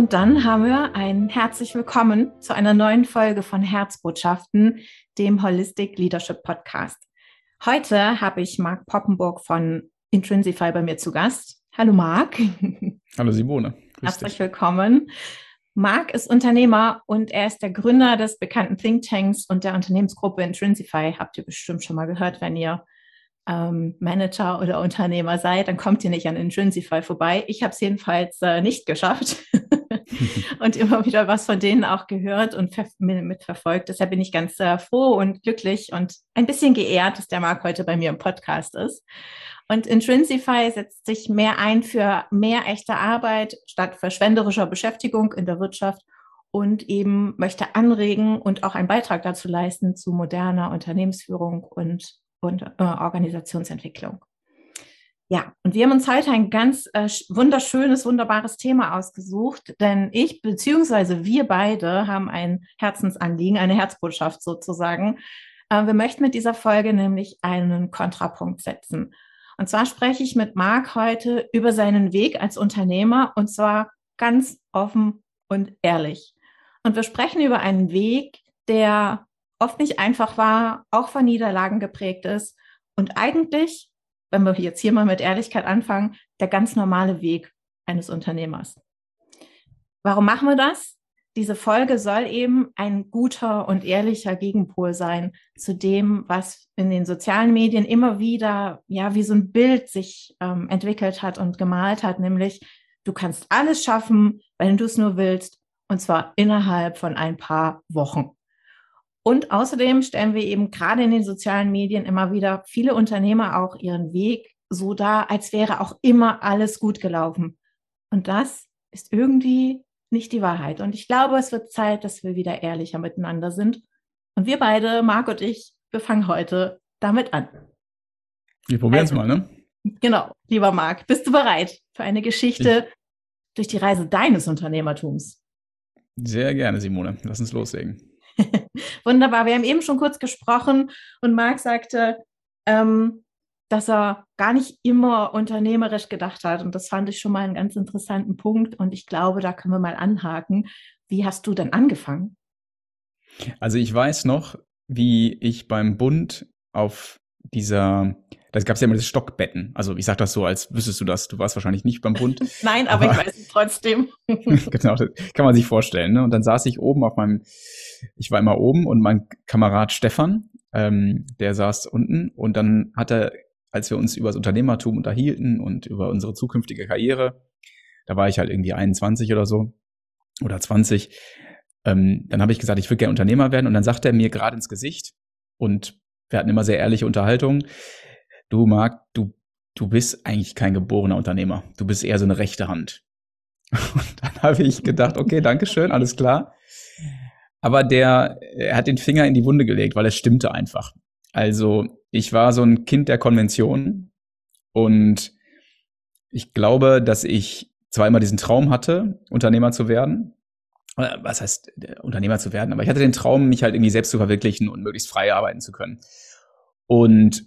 Und dann haben wir ein herzlich willkommen zu einer neuen Folge von Herzbotschaften, dem Holistic Leadership Podcast. Heute habe ich Marc Poppenburg von Intrinsify bei mir zu Gast. Hallo Marc. Hallo Simone. Herzlich willkommen. Marc ist Unternehmer und er ist der Gründer des bekannten Thinktanks und der Unternehmensgruppe Intrinsify. Habt ihr bestimmt schon mal gehört, wenn ihr ähm, Manager oder Unternehmer seid, dann kommt ihr nicht an Intrinsify vorbei. Ich habe es jedenfalls äh, nicht geschafft und immer wieder was von denen auch gehört und mitverfolgt. Deshalb bin ich ganz äh, froh und glücklich und ein bisschen geehrt, dass der Marc heute bei mir im Podcast ist. Und Intrinsify setzt sich mehr ein für mehr echte Arbeit statt verschwenderischer Beschäftigung in der Wirtschaft und eben möchte anregen und auch einen Beitrag dazu leisten zu moderner Unternehmensführung und und äh, Organisationsentwicklung. Ja, und wir haben uns heute ein ganz äh, wunderschönes, wunderbares Thema ausgesucht, denn ich beziehungsweise wir beide haben ein Herzensanliegen, eine Herzbotschaft sozusagen. Äh, wir möchten mit dieser Folge nämlich einen Kontrapunkt setzen. Und zwar spreche ich mit Marc heute über seinen Weg als Unternehmer und zwar ganz offen und ehrlich. Und wir sprechen über einen Weg, der oft nicht einfach war, auch von Niederlagen geprägt ist und eigentlich, wenn wir jetzt hier mal mit Ehrlichkeit anfangen, der ganz normale Weg eines Unternehmers. Warum machen wir das? Diese Folge soll eben ein guter und ehrlicher Gegenpol sein zu dem, was in den sozialen Medien immer wieder, ja, wie so ein Bild sich ähm, entwickelt hat und gemalt hat, nämlich du kannst alles schaffen, wenn du es nur willst, und zwar innerhalb von ein paar Wochen. Und außerdem stellen wir eben gerade in den sozialen Medien immer wieder viele Unternehmer auch ihren Weg so dar, als wäre auch immer alles gut gelaufen. Und das ist irgendwie nicht die Wahrheit. Und ich glaube, es wird Zeit, dass wir wieder ehrlicher miteinander sind. Und wir beide, Marc und ich, wir fangen heute damit an. Wir probieren es also, mal, ne? Genau, lieber Marc, bist du bereit für eine Geschichte ich. durch die Reise deines Unternehmertums? Sehr gerne, Simone. Lass uns loslegen. Wunderbar. Wir haben eben schon kurz gesprochen und Marc sagte, ähm, dass er gar nicht immer unternehmerisch gedacht hat. Und das fand ich schon mal einen ganz interessanten Punkt. Und ich glaube, da können wir mal anhaken. Wie hast du denn angefangen? Also ich weiß noch, wie ich beim Bund auf dieser da gab es ja immer das Stockbetten. Also ich sage das so, als wüsstest du das. Du warst wahrscheinlich nicht beim Bund. Nein, aber, aber, ich weiß es trotzdem. genau, das kann man sich vorstellen. Ne? Und dann saß ich oben auf meinem, ich war immer oben und mein Kamerad Stefan, ähm, der saß unten und dann hat er, als wir uns über das Unternehmertum unterhielten und über unsere zukünftige Karriere, da war ich halt irgendwie 21 oder so oder 20, ähm, dann habe ich gesagt, ich würde gerne Unternehmer werden und dann sagte er mir gerade ins Gesicht und wir hatten immer sehr ehrliche Unterhaltungen du Marc, du, du bist eigentlich kein geborener Unternehmer. Du bist eher so eine rechte Hand. Und dann habe ich gedacht, okay, danke schön, alles klar. Aber der, er hat den Finger in die Wunde gelegt, weil es stimmte einfach. Also ich war so ein Kind der Konvention und ich glaube, dass ich zwar immer diesen Traum hatte, Unternehmer zu werden. Was heißt Unternehmer zu werden? Aber ich hatte den Traum, mich halt irgendwie selbst zu verwirklichen und möglichst frei arbeiten zu können. Und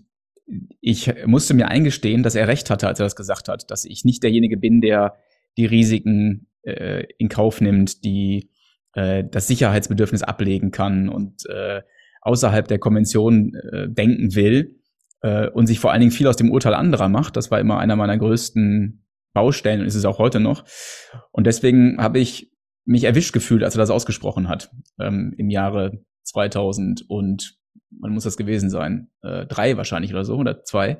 ich musste mir eingestehen, dass er recht hatte, als er das gesagt hat, dass ich nicht derjenige bin, der die Risiken äh, in Kauf nimmt, die äh, das Sicherheitsbedürfnis ablegen kann und äh, außerhalb der Konvention äh, denken will äh, und sich vor allen Dingen viel aus dem Urteil anderer macht. Das war immer einer meiner größten Baustellen und ist es auch heute noch. Und deswegen habe ich mich erwischt gefühlt, als er das ausgesprochen hat ähm, im Jahre 2000 und man muss das gewesen sein, äh, drei wahrscheinlich oder so oder zwei.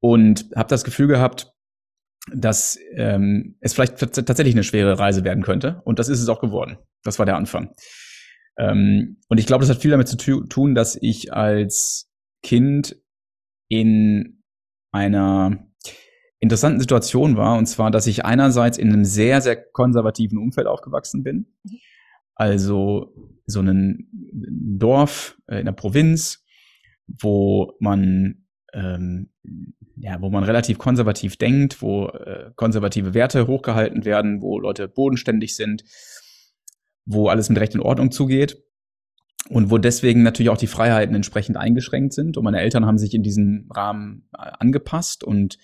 Und habe das Gefühl gehabt, dass ähm, es vielleicht tatsächlich eine schwere Reise werden könnte. Und das ist es auch geworden. Das war der Anfang. Ähm, und ich glaube, das hat viel damit zu tun, dass ich als Kind in einer interessanten Situation war. Und zwar, dass ich einerseits in einem sehr, sehr konservativen Umfeld aufgewachsen bin. Also so ein Dorf äh, in der Provinz, wo man ähm, ja, wo man relativ konservativ denkt, wo äh, konservative Werte hochgehalten werden, wo Leute bodenständig sind, wo alles mit Recht und Ordnung zugeht und wo deswegen natürlich auch die Freiheiten entsprechend eingeschränkt sind. Und meine Eltern haben sich in diesem Rahmen äh, angepasst und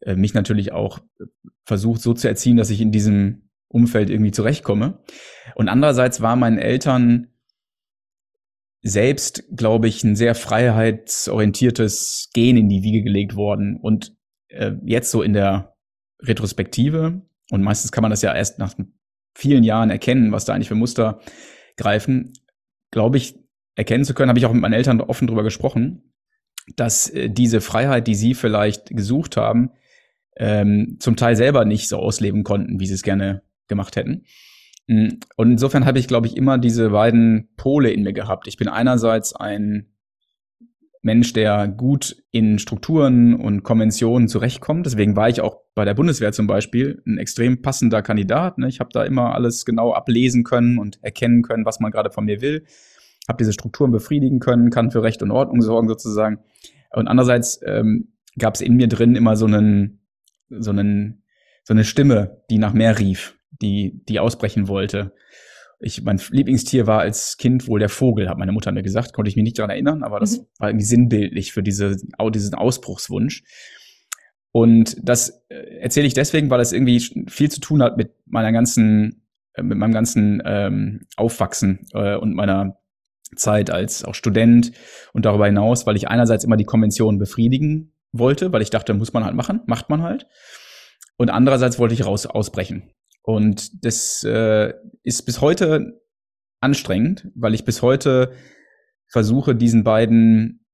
äh, mich natürlich auch versucht so zu erziehen, dass ich in diesem Umfeld irgendwie zurechtkomme. Und andererseits war meinen Eltern selbst, glaube ich, ein sehr freiheitsorientiertes Gen in die Wiege gelegt worden. Und äh, jetzt so in der Retrospektive, und meistens kann man das ja erst nach vielen Jahren erkennen, was da eigentlich für Muster greifen, glaube ich, erkennen zu können, habe ich auch mit meinen Eltern offen drüber gesprochen, dass äh, diese Freiheit, die sie vielleicht gesucht haben, ähm, zum Teil selber nicht so ausleben konnten, wie sie es gerne gemacht hätten. Mm, und insofern habe ich, glaube ich, immer diese beiden Pole in mir gehabt. Ich bin einerseits ein Mensch, der gut in Strukturen und Konventionen zurechtkommt. Deswegen war ich auch bei der Bundeswehr zum Beispiel ein extrem passender Kandidat. Ne? Ich habe da immer alles genau ablesen können und erkennen können, was man gerade von mir will. Habe diese Strukturen befriedigen können, kann für Recht und Ordnung sorgen sozusagen. Und andererseits ähm, gab es in mir drin immer so einen, so einen, so eine Stimme, die nach mehr rief die, die ausbrechen wollte. Ich, mein Lieblingstier war als Kind wohl der Vogel, hat meine Mutter mir gesagt. Konnte ich mich nicht daran erinnern, aber das mhm. war irgendwie sinnbildlich für diese, diesen Ausbruchswunsch. Und das äh, erzähle ich deswegen, weil es irgendwie viel zu tun hat mit meiner ganzen, äh, mit meinem ganzen ähm, Aufwachsen äh, und meiner Zeit als auch Student und darüber hinaus, weil ich einerseits immer die Konvention befriedigen wollte, weil ich dachte, muss man halt machen, macht man halt. Und andererseits wollte ich raus ausbrechen. Und das äh, ist bis heute anstrengend, weil ich bis heute versuche, diesen beiden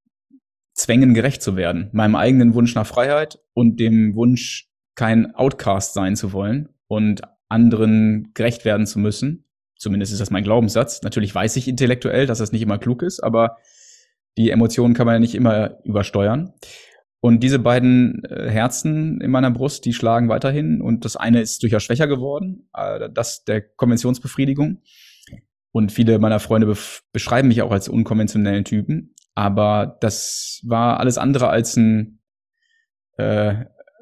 Zwängen gerecht zu werden. Meinem eigenen Wunsch nach Freiheit und dem Wunsch, kein Outcast sein zu wollen und anderen gerecht werden zu müssen. Zumindest ist das mein Glaubenssatz. Natürlich weiß ich intellektuell, dass das nicht immer klug ist, aber die Emotionen kann man ja nicht immer übersteuern. Und diese beiden äh, Herzen in meiner Brust, die schlagen weiterhin. Und das eine ist durchaus schwächer geworden, äh, das der Konventionsbefriedigung. Und viele meiner Freunde beschreiben mich auch als unkonventionellen Typen. Aber das war alles andere als ein, äh,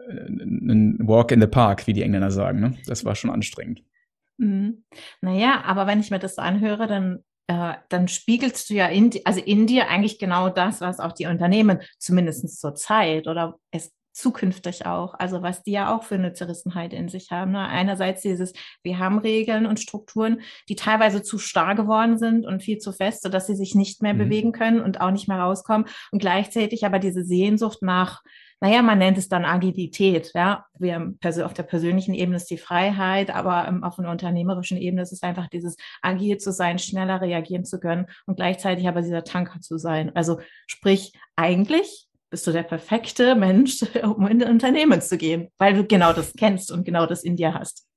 ein Walk in the Park, wie die Engländer sagen. Ne? Das war schon anstrengend. Mhm. Naja, aber wenn ich mir das anhöre, dann äh, dann spiegelst du ja in, also in dir eigentlich genau das, was auch die Unternehmen zumindest zur Zeit oder es zukünftig auch, also was die ja auch für eine Zerrissenheit in sich haben. Ne? Einerseits dieses, wir haben Regeln und Strukturen, die teilweise zu starr geworden sind und viel zu fest, sodass sie sich nicht mehr mhm. bewegen können und auch nicht mehr rauskommen. Und gleichzeitig aber diese Sehnsucht nach naja, man nennt es dann Agilität. Ja, wir auf der persönlichen Ebene ist die Freiheit, aber ähm, auf einer unternehmerischen Ebene ist es einfach dieses agil zu sein, schneller reagieren zu können und gleichzeitig aber dieser Tanker zu sein. Also sprich, eigentlich bist du der perfekte Mensch, um in ein Unternehmen zu gehen, weil du genau das kennst und genau das in dir hast.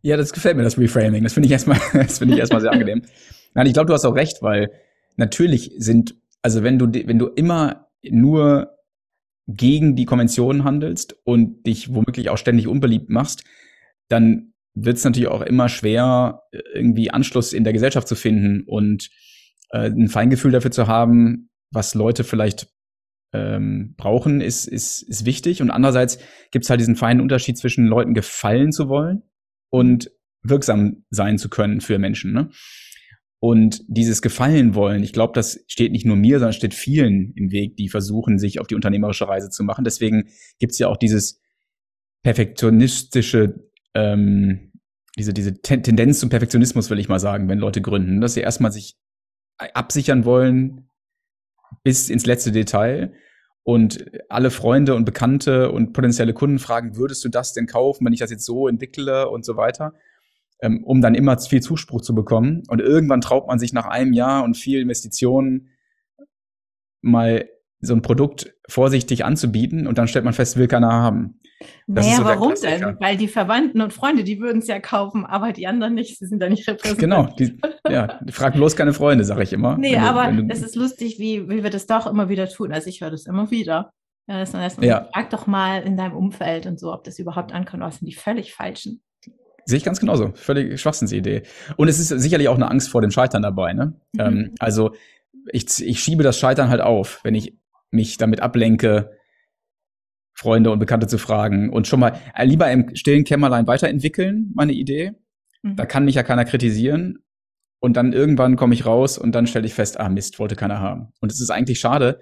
Ja, das gefällt mir, das Reframing. Das finde ich erstmal, das finde ich erstmal sehr angenehm. Nein, ich glaube, du hast auch recht, weil natürlich sind, also wenn du, wenn du immer nur gegen die Konventionen handelst und dich womöglich auch ständig unbeliebt machst, dann wird es natürlich auch immer schwer, irgendwie Anschluss in der Gesellschaft zu finden und äh, ein Feingefühl dafür zu haben, was Leute vielleicht ähm, brauchen, ist, ist, ist wichtig. Und andererseits gibt es halt diesen feinen Unterschied zwischen Leuten gefallen zu wollen und wirksam sein zu können für Menschen. Ne? Und dieses Gefallen wollen, ich glaube, das steht nicht nur mir, sondern steht vielen im Weg, die versuchen, sich auf die unternehmerische Reise zu machen. Deswegen gibt es ja auch dieses perfektionistische, ähm, diese, diese Tendenz zum Perfektionismus, will ich mal sagen, wenn Leute gründen, dass sie erstmal sich absichern wollen bis ins letzte Detail und alle Freunde und Bekannte und potenzielle Kunden fragen, würdest du das denn kaufen, wenn ich das jetzt so entwickle und so weiter ähm, um dann immer viel Zuspruch zu bekommen. Und irgendwann traut man sich nach einem Jahr und viel Investitionen mal so ein Produkt vorsichtig anzubieten und dann stellt man fest, will keiner haben. Das naja, so warum denn? Weil die Verwandten und Freunde, die würden es ja kaufen, aber die anderen nicht. Sie sind da nicht repräsentiert. Genau. Die, ja, frag bloß keine Freunde, sage ich immer. Nee, du, aber es ist lustig, wie, wie wir das doch immer wieder tun. Also ich höre das immer wieder. Ja, das heißt, ja. Frag doch mal in deinem Umfeld und so, ob das überhaupt ankommt. Das sind die völlig falschen. Sehe ich ganz genauso. Völlig Schwachsinnsidee. Und es ist sicherlich auch eine Angst vor dem Scheitern dabei. Ne? Mhm. Ähm, also ich, ich schiebe das Scheitern halt auf, wenn ich mich damit ablenke, Freunde und Bekannte zu fragen und schon mal äh, lieber im stillen Kämmerlein weiterentwickeln, meine Idee. Mhm. Da kann mich ja keiner kritisieren. Und dann irgendwann komme ich raus und dann stelle ich fest, ah Mist, wollte keiner haben. Und es ist eigentlich schade.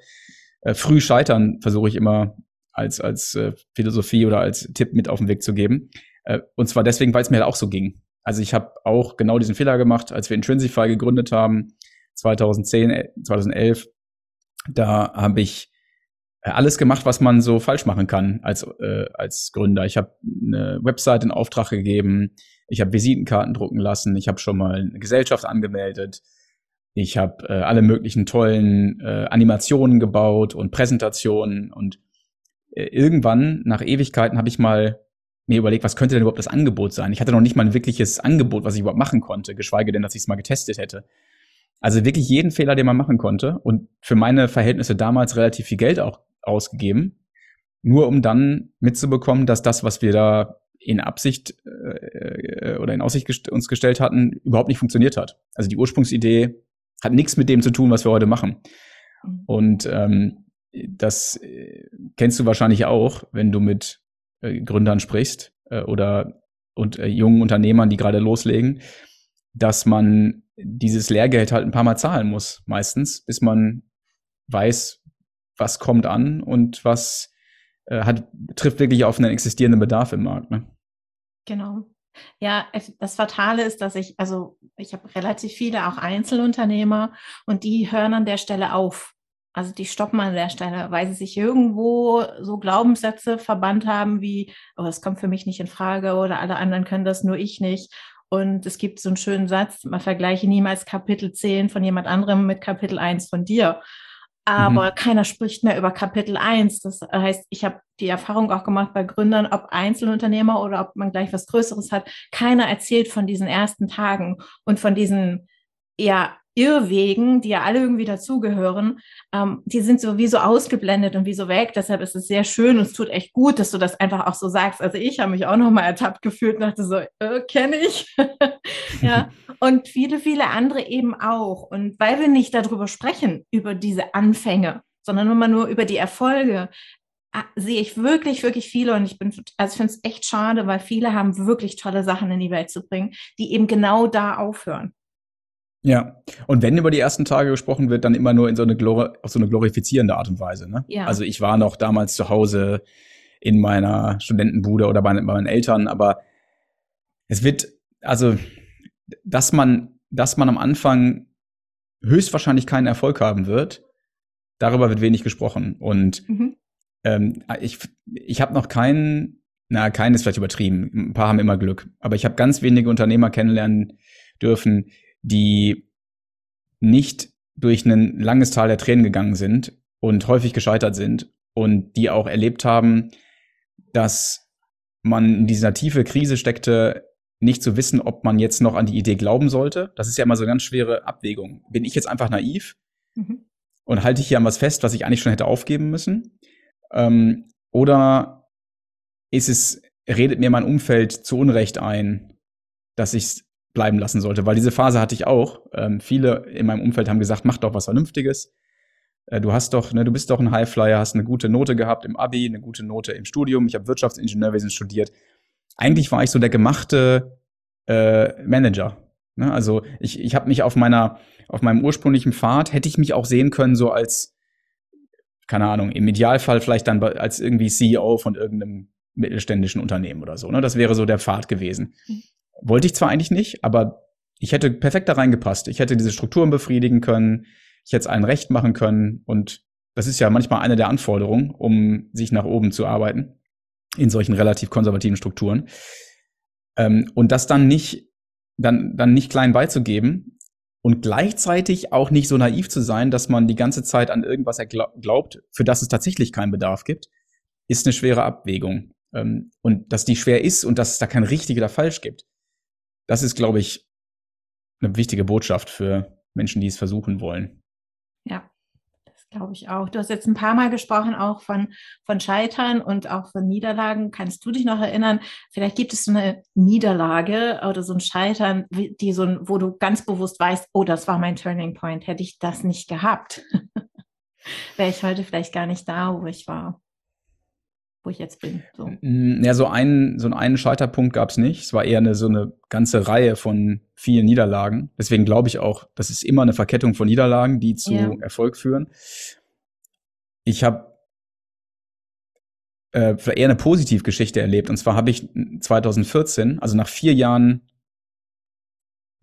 Äh, früh scheitern versuche ich immer als, als äh, Philosophie oder als Tipp mit auf den Weg zu geben Äh, und zwar deswegen, weil es mir halt auch so ging. Also ich habe auch genau diesen Fehler gemacht, als wir Intrinsify gegründet haben, 2010, 2011. Äh, da habe ich äh, alles gemacht, was man so falsch machen kann als, äh, als Gründer. Ich habe eine Website in Auftrag gegeben, ich habe Visitenkarten drucken lassen, ich habe schon mal eine Gesellschaft angemeldet, ich habe äh, alle möglichen tollen äh, Animationen gebaut und Präsentationen und äh, irgendwann nach Ewigkeiten habe ich mal mir überlegt, was könnte denn überhaupt das Angebot sein? Ich hatte noch nicht mal ein wirkliches Angebot, was ich überhaupt machen konnte, geschweige denn, dass ich es mal getestet hätte. Also wirklich jeden Fehler, den man machen konnte und für meine Verhältnisse damals relativ viel Geld auch ausgegeben, nur um dann mitzubekommen, dass das, was wir da in Absicht äh, äh oder in Aussicht gest uns gestellt hatten, überhaupt nicht funktioniert hat. Also die Ursprungsidee hat nichts mit dem zu tun, was wir heute machen. Mhm. Und ähm, das äh, kennst du wahrscheinlich auch, wenn du mit äh, Gründern sprichst äh, oder und äh, jungen Unternehmern, die gerade loslegen, dass man dieses Lehrgeld halt ein paar Mal zahlen muss, meistens, bis man weiß, was kommt an und was äh, hat, trifft wirklich auf einen existierenden Bedarf im Markt. Ne? Genau. Ja, das Fatale ist, dass ich, also ich habe relativ viele auch Einzelunternehmer und die hören an der Stelle auf. Also die stoppen an der Stelle, weil sie sich irgendwo so Glaubenssätze verbannt haben wie, oh, das kommt für mich nicht in Frage oder alle anderen können das, nur ich nicht. Und es gibt so einen schönen Satz, man vergleiche niemals Kapitel 10 von jemand anderem mit Kapitel 1 von dir. Aber mhm. keiner spricht mehr über Kapitel 1. Das heißt, ich habe die Erfahrung auch gemacht bei Gründern, ob Einzelunternehmer oder ob man gleich was Größeres hat. Keiner erzählt von diesen ersten Tagen und von diesen ja Irrwegen, die ja alle irgendwie dazugehören, ähm, die sind sowieso ausgeblendet und wie so weg. Deshalb ist es sehr schön und es tut echt gut, dass du das einfach auch so sagst. Also ich habe mich auch nochmal ertappt gefühlt und dachte so, äh, kenne ich. ja. Und viele, viele andere eben auch. Und weil wir nicht darüber sprechen, über diese Anfänge, sondern immer nur über die Erfolge, ah, sehe ich wirklich, wirklich viele und ich bin, also ich finde es echt schade, weil viele haben wirklich tolle Sachen in die Welt zu bringen, die eben genau da aufhören. Ja, und wenn über die ersten Tage gesprochen wird, dann immer nur in so eine, Glori auf so eine glorifizierende Art und Weise. Ne? Ja. Also ich war noch damals zu Hause in meiner Studentenbude oder bei, bei meinen Eltern, aber es wird, also, dass man, dass man am Anfang höchstwahrscheinlich keinen Erfolg haben wird, darüber wird wenig gesprochen. Und mhm. ähm, ich, ich habe noch keinen, na, keinen ist vielleicht übertrieben, ein paar haben immer Glück, aber ich habe ganz wenige Unternehmer kennenlernen dürfen, die nicht durch ein langes Tal der Tränen gegangen sind und häufig gescheitert sind und die auch erlebt haben, dass man in dieser tiefe Krise steckte, nicht zu wissen, ob man jetzt noch an die Idee glauben sollte. Das ist ja immer so eine ganz schwere Abwägung. Bin ich jetzt einfach naiv mhm. und halte ich hier an was fest, was ich eigentlich schon hätte aufgeben müssen? Ähm, oder ist es, redet mir mein Umfeld zu Unrecht ein, dass ich es bleiben lassen sollte, weil diese Phase hatte ich auch. Ähm, viele in meinem Umfeld haben gesagt, mach doch was Vernünftiges. Äh, du hast doch, ne, du bist doch ein Highflyer, hast eine gute Note gehabt im Abi, eine gute Note im Studium. Ich habe Wirtschaftsingenieurwesen studiert. Eigentlich war ich so der gemachte äh, Manager. Ne? Also ich, ich habe mich auf meiner, auf meinem ursprünglichen Pfad hätte ich mich auch sehen können so als, keine Ahnung, im Idealfall vielleicht dann als irgendwie CEO von irgendeinem mittelständischen Unternehmen oder so. Ne? Das wäre so der Pfad gewesen. Mhm. Wollte ich zwar eigentlich nicht, aber ich hätte perfekt da reingepasst. Ich hätte diese Strukturen befriedigen können, ich hätte es allen recht machen können und das ist ja manchmal eine der Anforderungen, um sich nach oben zu arbeiten in solchen relativ konservativen Strukturen. Ähm, und das dann nicht, dann, dann nicht klein beizugeben und gleichzeitig auch nicht so naiv zu sein, dass man die ganze Zeit an irgendwas glaubt, für das es tatsächlich keinen Bedarf gibt, ist eine schwere Abwägung. Ähm, und dass die schwer ist und dass es da kein richtig oder falsch gibt das ist, glaube ich, eine wichtige Botschaft für Menschen, die es versuchen wollen. Ja, das glaube ich auch. Du hast jetzt ein paar Mal gesprochen auch von, von Scheitern und auch von Niederlagen. Kannst du dich noch erinnern? Vielleicht gibt es so eine Niederlage oder so ein Scheitern, die so ein, wo du ganz bewusst weißt, oh, das war mein Turning Point. Hätte ich das nicht gehabt, wäre ich heute vielleicht gar nicht da, wo ich war wo ich jetzt bin. So. Ja, so einen, so einen Scheiterpunkt gab es nicht. Es war eher eine, so eine ganze Reihe von vielen Niederlagen. Deswegen glaube ich auch, das ist immer eine Verkettung von Niederlagen, die zu ja. Erfolg führen. Ich habe äh, eher eine Positivgeschichte erlebt. Und zwar habe ich 2014, also nach vier Jahren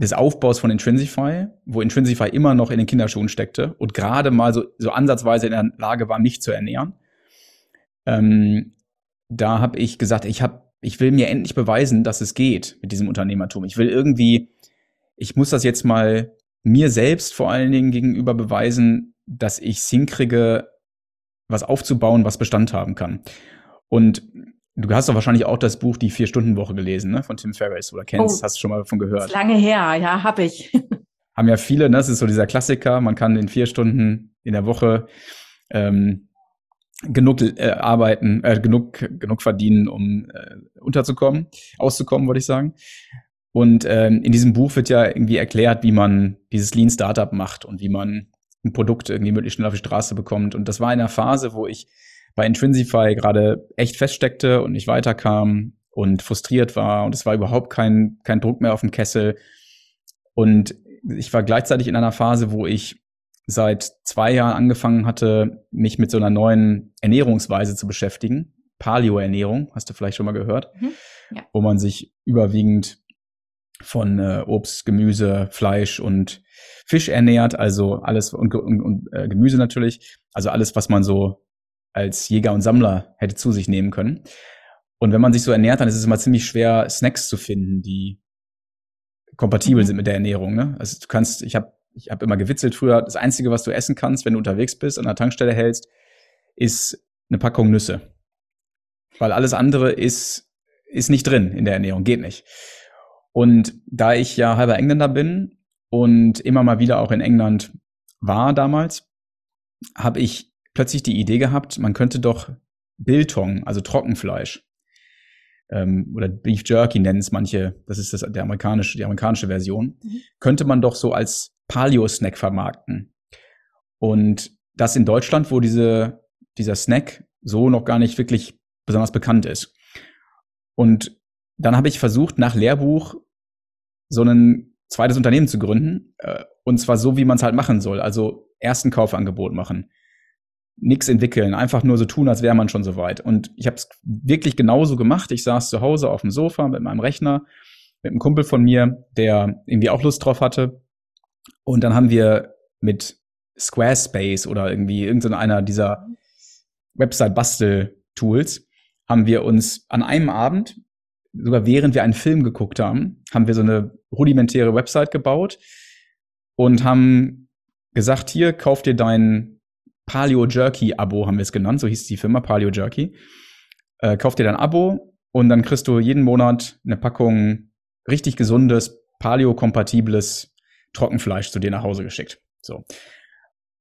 des Aufbaus von Intrinsify, wo Intrinsify immer noch in den Kinderschuhen steckte und gerade mal so, so ansatzweise in der Lage war, mich zu ernähren, ähm, da habe ich gesagt, ich habe, ich will mir endlich beweisen, dass es geht mit diesem Unternehmertum. Ich will irgendwie, ich muss das jetzt mal mir selbst vor allen Dingen gegenüber beweisen, dass ich es hinkriege, was aufzubauen, was Bestand haben kann. Und du hast doch wahrscheinlich auch das Buch Die Vier-Stunden-Woche gelesen, ne, von Tim Ferriss oder kennst, oh, hast du schon mal davon gehört. Ist lange her, ja, habe ich. Haben ja viele, ne? Das ist so dieser Klassiker. Man kann in vier Stunden in der Woche ähm, genug äh, arbeiten, äh, genug, genug verdienen, um äh, unterzukommen, auszukommen, wollte ich sagen. Und ähm, in diesem Buch wird ja irgendwie erklärt, wie man dieses Lean Startup macht und wie man ein Produkt irgendwie möglichst schnell auf die Straße bekommt. Und das war in einer Phase, wo ich bei Intrinsify gerade echt feststeckte und nicht weiterkam und frustriert war und es war überhaupt kein, kein Druck mehr auf dem Kessel. Und ich war gleichzeitig in einer Phase, wo ich seit zwei Jahren angefangen hatte, mich mit so einer neuen Ernährungsweise zu beschäftigen. Paleo-Ernährung, hast du vielleicht schon mal gehört, mhm, ja. wo man sich überwiegend von äh, Obst, Gemüse, Fleisch und Fisch ernährt, also alles und, und, und äh, Gemüse natürlich, also alles, was man so als Jäger und Sammler hätte zu sich nehmen können. Und wenn man sich so ernährt, dann ist es immer ziemlich schwer, Snacks zu finden, die kompatibel mhm. sind mit der Ernährung. Ne? Also du kannst, ich habe ich hab immer gewitzelt früher, das Einzige, was du essen kannst, wenn du unterwegs bist, an der Tankstelle hältst, ist eine Packung Nüsse. Weil alles andere ist, ist nicht drin in der Ernährung, geht nicht. Und da ich ja halber Engländer bin und immer mal wieder auch in England war damals, habe ich plötzlich die Idee gehabt, man könnte doch Biltong, also Trockenfleisch, ähm, oder Beef Jerky nennen es manche, das ist das, der amerikanische, die amerikanische Version, mhm. könnte man doch so als Paleo-Snack vermarkten. Und das in Deutschland, wo diese, dieser Snack so noch gar nicht wirklich besonders bekannt ist. Und dann habe ich versucht, nach Lehrbuch so ein zweites Unternehmen zu gründen. Äh, und zwar so, wie man es halt machen soll. Also ersten Kaufangebot machen nichts entwickeln, einfach nur so tun, als wäre man schon so weit. Und ich habe es wirklich genauso gemacht. Ich saß zu Hause auf dem Sofa mit meinem Rechner, mit einem Kumpel von mir, der irgendwie auch Lust drauf hatte. Und dann haben wir mit Squarespace oder irgendwie irgendeiner dieser Website-Bastel-Tools haben wir uns an einem Abend, sogar während wir einen Film geguckt haben, haben wir so eine rudimentäre Website gebaut und haben gesagt, hier, kauf dir deinen Paleo Jerky Abo haben wir es genannt, so hieß die Firma Paleo Jerky. Äh, kauf dir dein Abo und dann kriegst du jeden Monat eine Packung richtig gesundes, paleo-kompatibles Trockenfleisch zu dir nach Hause geschickt. So.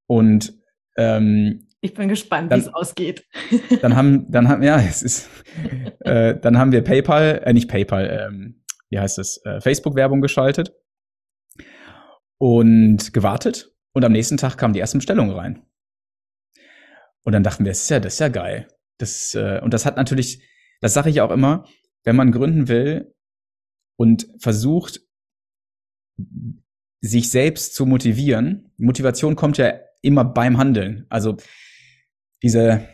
Und ähm, ich bin gespannt, wie es ausgeht. dann haben, dann haben, ja, es ist, äh, dann haben wir PayPal, äh, nicht PayPal, ähm, wie heißt es, äh, Facebook-Werbung geschaltet und gewartet. Und am nächsten Tag kamen die ersten Bestellungen rein. Und dann dachten wir, das ist ja, das ist ja geil. Das, äh, und das hat natürlich, das sage ich auch immer, wenn man gründen will und versucht, sich selbst zu motivieren, Motivation kommt ja immer beim Handeln. Also diese,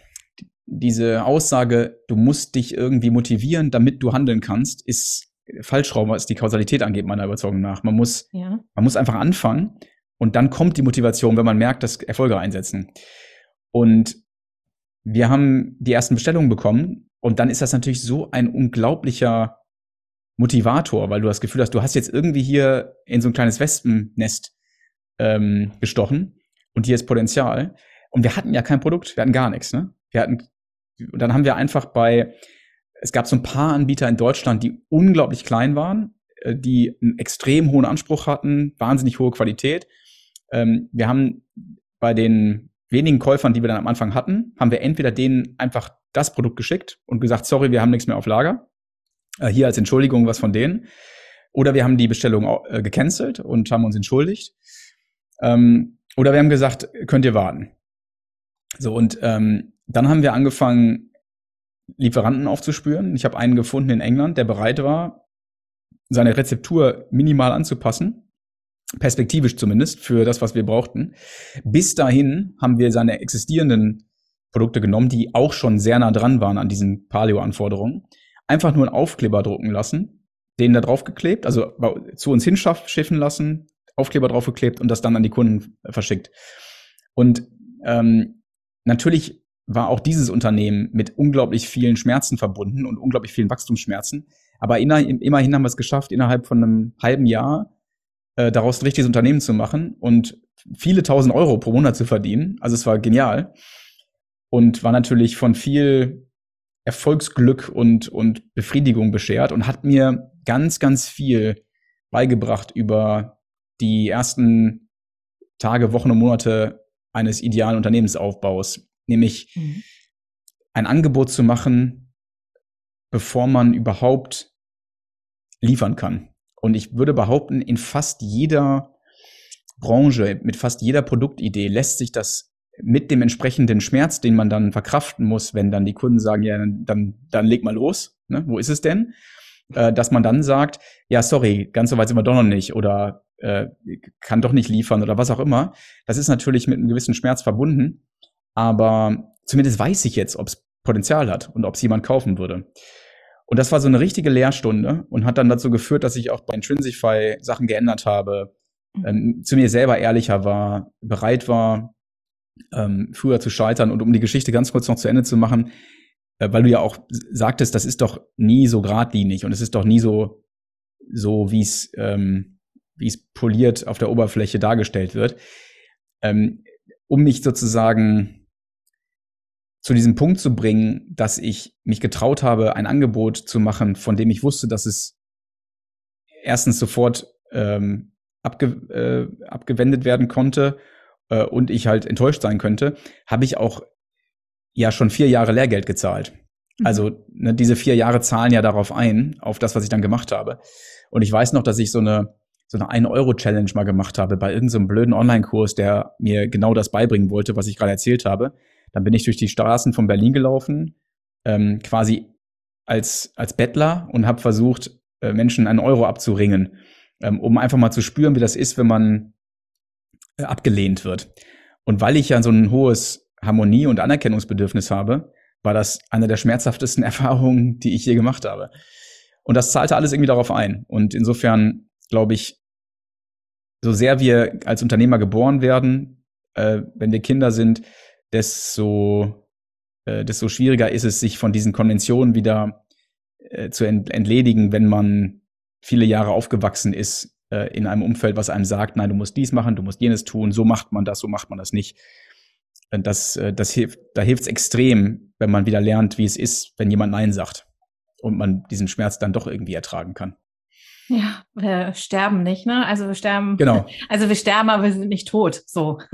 diese Aussage, du musst dich irgendwie motivieren, damit du handeln kannst, ist falsch rum, was die Kausalität angeht, meiner Überzeugung nach. Man muss, ja. man muss einfach anfangen und dann kommt die Motivation, wenn man merkt, dass Erfolge einsetzen. Und wir haben die ersten Bestellungen bekommen und dann ist das natürlich so ein unglaublicher Motivator, weil du das Gefühl hast, du hast jetzt irgendwie hier in so ein kleines Wespennest ähm, gestochen und hier ist Potenzial. Und wir hatten ja kein Produkt, wir hatten gar nichts. Ne? Wir hatten, und dann haben wir einfach bei, es gab so ein paar Anbieter in Deutschland, die unglaublich klein waren, äh, die einen extrem hohen Anspruch hatten, wahnsinnig hohe Qualität. Ähm, wir haben bei den wenigen Käufern, die wir dann am Anfang hatten, haben wir entweder denen einfach das Produkt geschickt und gesagt, sorry, wir haben nichts mehr auf Lager. Äh, hier als Entschuldigung was von denen. Oder wir haben die Bestellung äh, gecancelt und haben uns entschuldigt. Ähm, oder wir haben gesagt, könnt ihr warten. So, und ähm, dann haben wir angefangen, Lieferanten aufzuspüren. Ich habe einen gefunden in England, der bereit war, seine Rezeptur minimal anzupassen perspektivisch zumindest, für das, was wir brauchten. Bis dahin haben wir seine existierenden Produkte genommen, die auch schon sehr nah dran waren an diesen Paleo-Anforderungen, einfach nur einen Aufkleber drucken lassen, den da drauf geklebt, also zu uns hinschiffen lassen, Aufkleber draufgeklebt und das dann an die Kunden verschickt. Und ähm, natürlich war auch dieses Unternehmen mit unglaublich vielen Schmerzen verbunden und unglaublich vielen Wachstumsschmerzen. Aber immerhin haben wir es geschafft, innerhalb von einem halben Jahr äh, daraus ein richtiges Unternehmen zu machen und viele tausend Euro pro Monat zu verdienen. Also es war genial und war natürlich von viel Erfolgsglück und, und Befriedigung beschert und hat mir ganz, ganz viel beigebracht über die ersten Tage, Wochen und Monate eines idealen Unternehmensaufbaus, nämlich mhm. ein Angebot zu machen, bevor man überhaupt liefern kann. Und ich würde behaupten, in fast jeder Branche, mit fast jeder Produktidee lässt sich das mit dem entsprechenden Schmerz, den man dann verkraften muss, wenn dann die Kunden sagen, ja, dann, dann leg mal los, ne? wo ist es denn? Äh, dass man dann sagt, ja, sorry, ganz so weit sind wir doch noch nicht oder äh, kann doch nicht liefern oder was auch immer. Das ist natürlich mit einem gewissen Schmerz verbunden, aber zumindest weiß ich jetzt, ob es Potenzial hat und ob es jemand kaufen würde. Und das war so eine richtige Lehrstunde und hat dann dazu geführt, dass ich auch bei Intrinsify Sachen geändert habe, mhm. ähm, zu mir selber ehrlicher war, bereit war, ähm, früher zu scheitern. Und um die Geschichte ganz kurz noch zu Ende zu machen, äh, weil du ja auch sagtest, das ist doch nie so geradlinig und es ist doch nie so, so wie es ähm, wie es poliert auf der Oberfläche dargestellt wird. Ähm, um mich sozusagen zu diesem Punkt zu bringen, dass ich mich getraut habe, ein Angebot zu machen, von dem ich wusste, dass es erstens sofort ähm, abge äh, abgewendet werden konnte äh, und ich halt enttäuscht sein könnte, habe ich auch ja schon vier Jahre Lehrgeld gezahlt. Mhm. Also ne, diese vier Jahre zahlen ja darauf ein, auf das, was ich dann gemacht habe. Und ich weiß noch, dass ich so eine so eine 1-Euro-Challenge mal gemacht habe bei irgendeinem so blöden Online-Kurs, der mir genau das beibringen wollte, was ich gerade erzählt habe. Dann bin ich durch die Straßen von Berlin gelaufen, ähm, quasi als, als Bettler und habe versucht, äh, Menschen einen Euro abzuringen, ähm, um einfach mal zu spüren, wie das ist, wenn man äh, abgelehnt wird. Und weil ich ja so ein hohes Harmonie- und Anerkennungsbedürfnis habe, war das eine der schmerzhaftesten Erfahrungen, die ich je gemacht habe. Und das zahlte alles irgendwie darauf ein. Und insofern glaube ich, so sehr wir als Unternehmer geboren werden, äh, wenn wir Kinder sind, desto, äh, desto schwieriger ist es, sich von diesen Konventionen wieder äh, zu ent entledigen, wenn man viele Jahre aufgewachsen ist äh, in einem Umfeld, was einem sagt, nein, du musst dies machen, du musst jenes tun, so macht man das, so macht man das nicht. Das, äh, das hilft, da hilft es extrem, wenn man wieder lernt, wie es ist, wenn jemand Nein sagt und man diesen Schmerz dann doch irgendwie ertragen kann. Ja, wir sterben nicht, ne? Also wir sterben. Genau. Also wir sterben, aber wir sind nicht tot. So.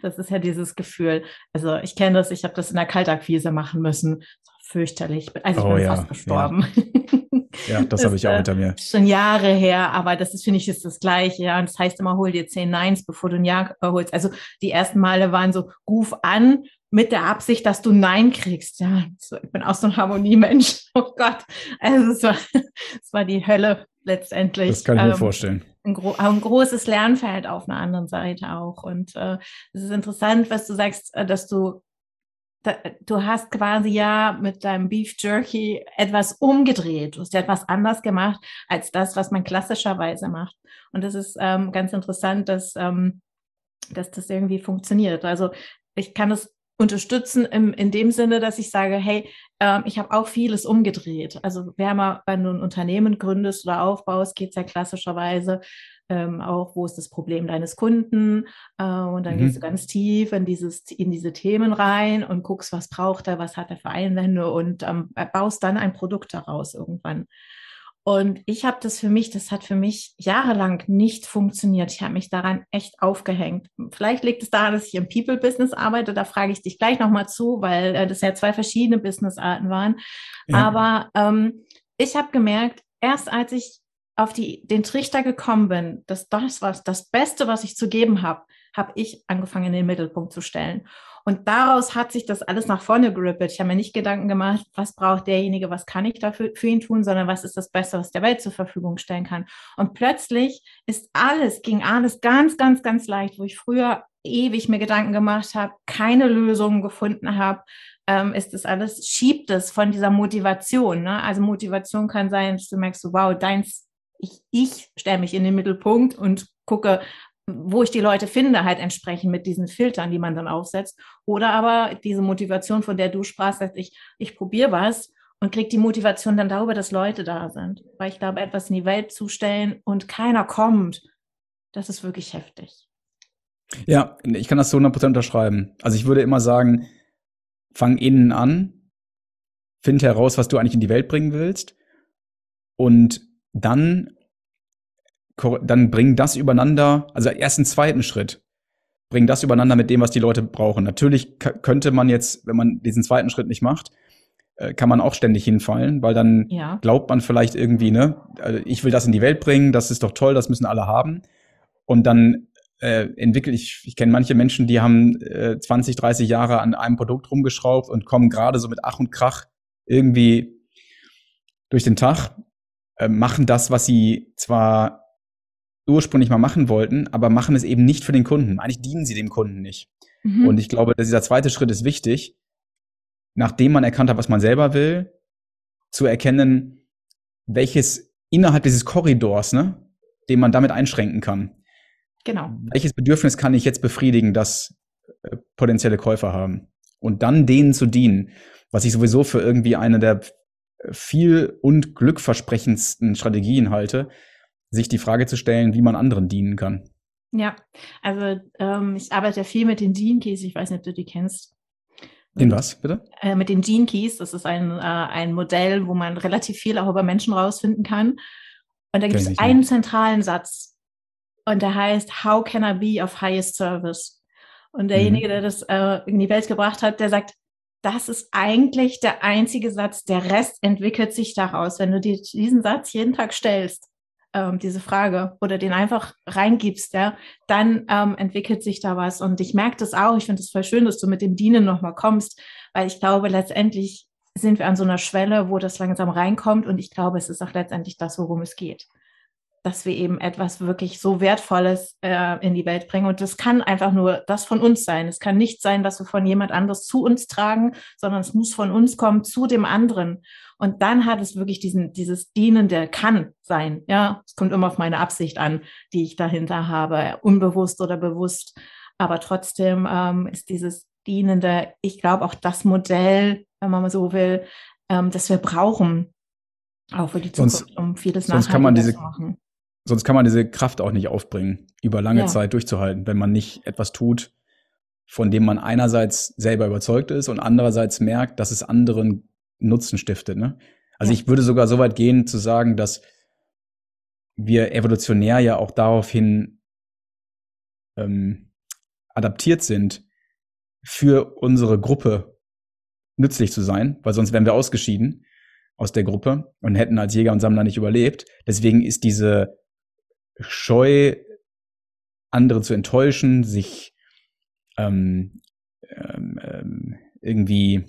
Das ist ja dieses Gefühl. Also ich kenne das, ich habe das in der Kaltakquise machen müssen. Fürchterlich. Also ich oh, bin ja, fast gestorben. Ja. Ja, das, das habe ich auch hinter mir. Schon Jahre her, aber das ist, finde ich, ist das Gleiche. Ja, und das heißt immer, hol dir zehn Neins, bevor du ein Ja holst. Also die ersten Male waren so, ruf an mit der Absicht, dass du Nein kriegst. Ja, ich bin auch so ein Harmoniemensch. Oh Gott. Also es war, es war die Hölle letztendlich. Das kann ich mir ähm, vorstellen. Ein, gro ein, großes Lernfeld auf einer anderen Seite auch. Und äh, es ist interessant, was du sagst, äh, dass du du hast quasi ja mit deinem Beef Jerky etwas umgedreht. Du hast ja etwas anders gemacht als das, was man klassischerweise macht. Und das ist ähm, ganz interessant, dass, ähm, dass das irgendwie funktioniert. Also ich kann es unterstützen im, in dem Sinne, dass ich sage, hey, ähm, ich habe auch vieles umgedreht. Also wer mal, wenn du ein Unternehmen gründest oder aufbaust, geht es ja klassischerweise ähm, auch, wo ist das Problem deines Kunden? Äh, und dann mhm. gehst du ganz tief in, dieses, in diese Themen rein und guckst, was braucht er, was hat er für Einwände und ähm, baust dann ein Produkt daraus irgendwann. Und ich habe das für mich, das hat für mich jahrelang nicht funktioniert. Ich habe mich daran echt aufgehängt. Vielleicht liegt es daran, dass ich im People-Business arbeite. Da frage ich dich gleich nochmal zu, weil äh, das ja zwei verschiedene Businessarten waren. Ja. Aber ähm, ich habe gemerkt, erst als ich auf die, den Trichter gekommen bin, dass das was das Beste, was ich zu geben habe, habe ich angefangen in den Mittelpunkt zu stellen. Und daraus hat sich das alles nach vorne gerippelt. Ich habe mir nicht Gedanken gemacht, was braucht derjenige, was kann ich dafür für ihn tun, sondern was ist das Beste, was der Welt zur Verfügung stellen kann. Und plötzlich ist alles, ging alles ganz, ganz, ganz leicht, wo ich früher ewig mir Gedanken gemacht habe, keine Lösungen gefunden habe, ähm, ist das alles, schiebt es von dieser Motivation. Ne? Also Motivation kann sein, dass du merkst, wow, deins, ich, ich stelle mich in den Mittelpunkt und gucke, wo ich die Leute finde, halt entsprechend mit diesen Filtern, die man dann aufsetzt. Oder aber diese Motivation, von der du sprachst, dass ich, ich probiere was und kriege die Motivation dann darüber, dass Leute da sind. Weil ich glaube, etwas in die Welt zu stellen und keiner kommt, das ist wirklich heftig. Ja, ich kann das zu 100% unterschreiben. Also ich würde immer sagen, fang innen an, find heraus, was du eigentlich in die Welt bringen willst und dann dann bring das übereinander, also ersten, zweiten Schritt, bring das übereinander mit dem, was die Leute brauchen. Natürlich könnte man jetzt, wenn man diesen zweiten Schritt nicht macht, äh, kann man auch ständig hinfallen, weil dann ja. glaubt man vielleicht irgendwie, ne, also ich will das in die Welt bringen, das ist doch toll, das müssen alle haben. Und dann äh, entwickle ich, ich kenne manche Menschen, die haben äh, 20, 30 Jahre an einem Produkt rumgeschraubt und kommen gerade so mit Ach und Krach irgendwie durch den Tag, äh, machen das, was sie zwar ursprünglich mal machen wollten, aber machen es eben nicht für den Kunden. Eigentlich dienen sie dem Kunden nicht. Mhm. Und ich glaube, dass dieser zweite Schritt ist wichtig, nachdem man erkannt hat, was man selber will, zu erkennen, welches innerhalb dieses Korridors, ne, den man damit einschränken kann. Genau. Welches Bedürfnis kann ich jetzt befriedigen, das äh, potenzielle Käufer haben? Und dann denen zu dienen, was ich sowieso für irgendwie eine der viel und glückversprechendsten Strategien halte, sich die Frage zu stellen, wie man anderen dienen kann. Ja, also ähm, ich arbeite ja viel mit den Gene Keys. Ich weiß nicht, ob du die kennst. In was, bitte? Äh, mit den Gene Keys. Das ist ein, äh, ein Modell, wo man relativ viel auch über Menschen rausfinden kann. Und da gibt es einen zentralen Satz. Und der heißt, How can I be of highest service? Und derjenige, mhm. der das äh, in die Welt gebracht hat, der sagt, das ist eigentlich der einzige Satz. Der Rest entwickelt sich daraus. Wenn du dir diesen Satz jeden Tag stellst, ähm, diese Frage oder den einfach reingibst, ja, dann ähm, entwickelt sich da was. Und ich merke das auch. Ich finde es voll schön, dass du mit dem Dienen nochmal kommst, weil ich glaube, letztendlich sind wir an so einer Schwelle, wo das langsam reinkommt. Und ich glaube, es ist auch letztendlich das, worum es geht dass wir eben etwas wirklich so Wertvolles äh, in die Welt bringen. Und das kann einfach nur das von uns sein. Es kann nicht sein, dass wir von jemand anderes zu uns tragen, sondern es muss von uns kommen zu dem anderen. Und dann hat es wirklich diesen, dieses Dienende kann sein. Ja, es kommt immer auf meine Absicht an, die ich dahinter habe, unbewusst oder bewusst. Aber trotzdem ähm, ist dieses Dienende, ich glaube, auch das Modell, wenn man mal so will, ähm, das wir brauchen, auch für die Zukunft, sonst, um vieles sonst kann man diese, zu machen sonst kann man diese Kraft auch nicht aufbringen, über lange ja. Zeit durchzuhalten, wenn man nicht etwas tut, von dem man einerseits selber überzeugt ist und andererseits merkt, dass es anderen Nutzen stiftet. Ne? Also ja. ich würde sogar so weit gehen zu sagen, dass wir evolutionär ja auch daraufhin ähm, adaptiert sind, für unsere Gruppe nützlich zu sein, weil sonst wären wir ausgeschieden aus der Gruppe und hätten als Jäger und Sammler nicht überlebt. Deswegen ist diese Scheu, andere zu enttäuschen, sich ähm, ähm, ähm, irgendwie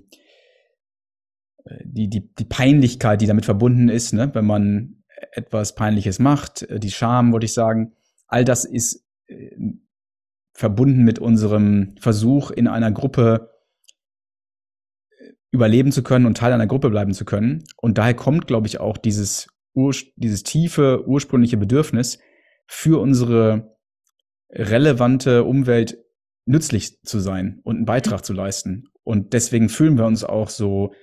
äh, die, die, die Peinlichkeit, die damit verbunden ist, ne, wenn man etwas Peinliches macht, äh, die Scham, wollte ich sagen, all das ist äh, verbunden mit unserem Versuch, in einer Gruppe äh, überleben zu können und Teil einer Gruppe bleiben zu können. Und daher kommt, glaube ich, auch dieses, dieses tiefe, ursprüngliche Bedürfnis, für unsere relevante Umwelt nützlich zu sein und einen Beitrag zu leisten. Und deswegen fühlen wir uns auch so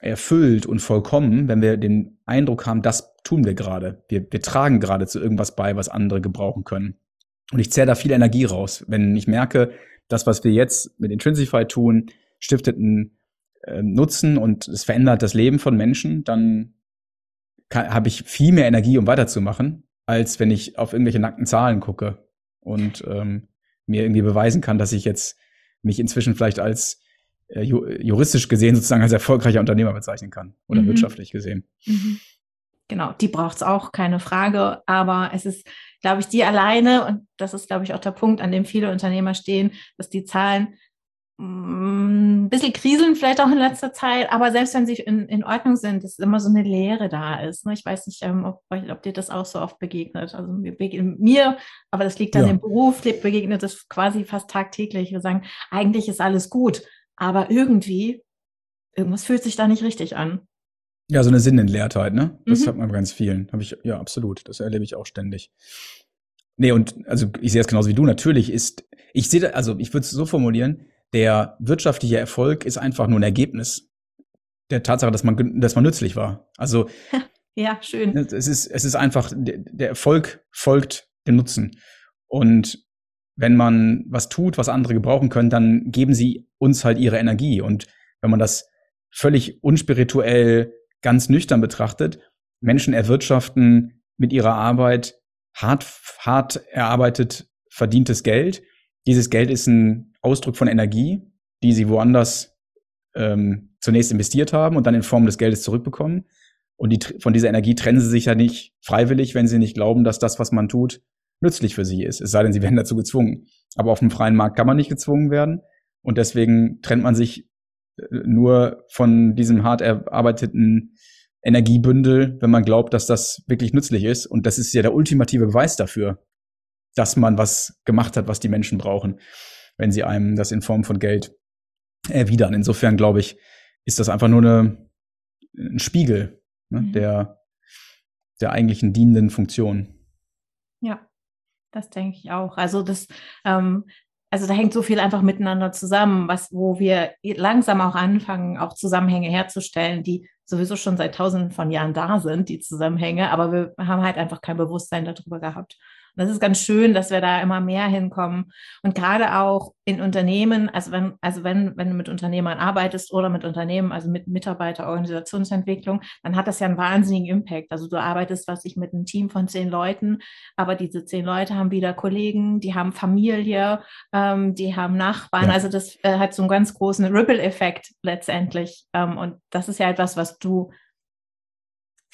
erfüllt und vollkommen, wenn wir den Eindruck haben, das tun wir gerade. Wir, wir tragen gerade zu irgendwas bei, was andere gebrauchen können. Und ich zehre da viel Energie raus. Wenn ich merke, das, was wir jetzt mit Intrinsify tun, stiftet einen äh, Nutzen und es verändert das Leben von Menschen, dann habe ich viel mehr Energie, um weiterzumachen, als wenn ich auf irgendwelche nackten Zahlen gucke und ähm, mir irgendwie beweisen kann, dass ich jetzt mich inzwischen vielleicht als äh, juristisch gesehen sozusagen als erfolgreicher Unternehmer bezeichnen kann oder mhm. wirtschaftlich gesehen. Mhm. Genau, die braucht es auch, keine Frage. Aber es ist, glaube ich, die alleine, und das ist, glaube ich, auch der Punkt, an dem viele Unternehmer stehen, dass die Zahlen ein bisschen kriseln vielleicht auch in letzter Zeit, aber selbst wenn sie in, in Ordnung sind, ist immer so eine Leere da ist. Ne? Ich weiß nicht, ähm, ob, ob, dir das auch so oft begegnet. Also mir, aber das liegt an ja. dem Beruf, begegnet das quasi fast tagtäglich. Wir sagen, eigentlich ist alles gut, aber irgendwie, irgendwas fühlt sich da nicht richtig an. Ja, so eine Sinnentleertheit, ne? Das mhm. hat man bei ganz vielen. Habe ich, ja, absolut. Das erlebe ich auch ständig. Nee, und also ich sehe es genauso wie du. Natürlich ist, ich sehe, also ich würde es so formulieren, der wirtschaftliche Erfolg ist einfach nur ein Ergebnis der Tatsache, dass man, dass man nützlich war. Also ja, schön. Ne, es ist, es ist einfach, der Erfolg folgt dem Nutzen. Und wenn man was tut, was andere gebrauchen können, dann geben sie uns halt ihre Energie. Und wenn man das völlig unspirituell, ganz nüchtern betrachtet, Menschen erwirtschaften mit ihrer Arbeit hart, hart erarbeitet verdientes Geld. Dieses Geld ist ein Ausdruck von Energie, die sie woanders ähm, zunächst investiert haben und dann in Form des Geldes zurückbekommen. Und die, von dieser Energie trennen sie sich ja nicht freiwillig, wenn sie nicht glauben, dass das, was man tut, nützlich für sie ist. Es sei denn, sie werden dazu gezwungen. Aber auf dem freien Markt kann man nicht gezwungen werden. Und deswegen trennt man sich äh, nur von diesem hart erarbeiteten Energiebündel, wenn man glaubt, dass das wirklich nützlich ist. Und das ist ja der ultimative Beweis dafür, dass man was gemacht hat, was die Menschen brauchen, wenn sie einem das in Form von Geld erwidern. Insofern glaube ich, ist das einfach nur eine, ein Spiegel ne, mhm. der, der eigentlichen dienenden Funktion. Ja, das denke ich auch. Also das, ähm, also da hängt so viel einfach miteinander zusammen, was, wo wir langsam auch anfangen, auch Zusammenhänge herzustellen, die sowieso schon seit tausenden von Jahren da sind, die Zusammenhänge, aber wir haben halt einfach kein Bewusstsein darüber gehabt. Das ist ganz schön, dass wir da immer mehr hinkommen. Und gerade auch in Unternehmen, also wenn, also wenn, wenn du mit Unternehmern arbeitest oder mit Unternehmen, also mit Mitarbeiter, Organisationsentwicklung, dann hat das ja einen wahnsinnigen Impact. Also du arbeitest, was ich, mit einem Team von zehn Leuten, aber diese zehn Leute haben wieder Kollegen, die haben Familie, ähm, die haben Nachbarn. Ja. Also das äh, hat so einen ganz großen Ripple-Effekt letztendlich. Ähm, und das ist ja etwas, was du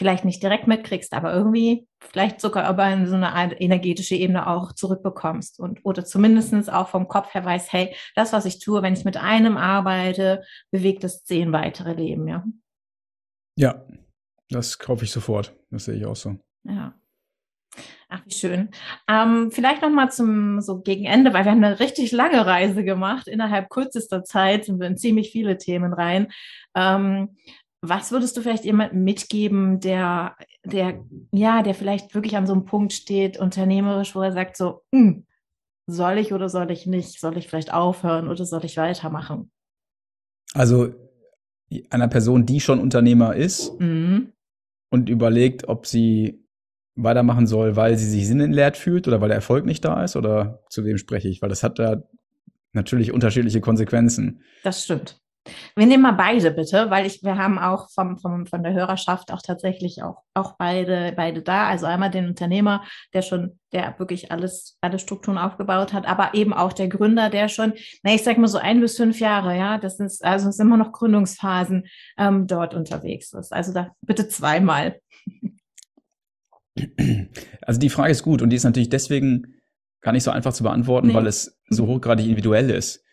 vielleicht nicht direkt mitkriegst, aber irgendwie vielleicht sogar über in so eine Art energetische Ebene auch zurückbekommst und oder zumindest auch vom Kopf her weiß, hey, das, was ich tue, wenn ich mit einem arbeite, bewegt es zehn weitere Leben, ja. Ja, das kaufe ich sofort. Das sehe ich auch so. Ja. Ach, wie schön. Ähm, vielleicht noch mal zum so gegen Ende, weil wir haben eine richtig lange Reise gemacht. Innerhalb kürzester Zeit sind wir in ziemlich viele Themen rein. Ähm, was würdest du vielleicht jemandem mitgeben, der, der, ja, der vielleicht wirklich an so einem Punkt steht, unternehmerisch, wo er sagt so, hm, soll ich oder soll ich nicht? Soll ich vielleicht aufhören oder soll ich weitermachen? Also einer Person, die schon Unternehmer ist mhm. und überlegt, ob sie weitermachen soll, weil sie sich sinnentleert fühlt oder weil der Erfolg nicht da ist oder zu wem spreche ich? Weil das hat da natürlich unterschiedliche Konsequenzen. Das stimmt. Wir nehmen mal beide bitte, weil ich, wir haben auch vom, vom, von der Hörerschaft auch tatsächlich auch, auch beide, beide da. Also einmal den Unternehmer, der schon, der wirklich alles, alle Strukturen aufgebaut hat, aber eben auch der Gründer, der schon, na, ich sag mal so ein bis fünf Jahre, ja, das ist, also es sind immer noch Gründungsphasen ähm, dort unterwegs ist. Also da bitte zweimal. Also die Frage ist gut und die ist natürlich deswegen gar nicht so einfach zu beantworten, nee. weil es so hochgradig individuell ist.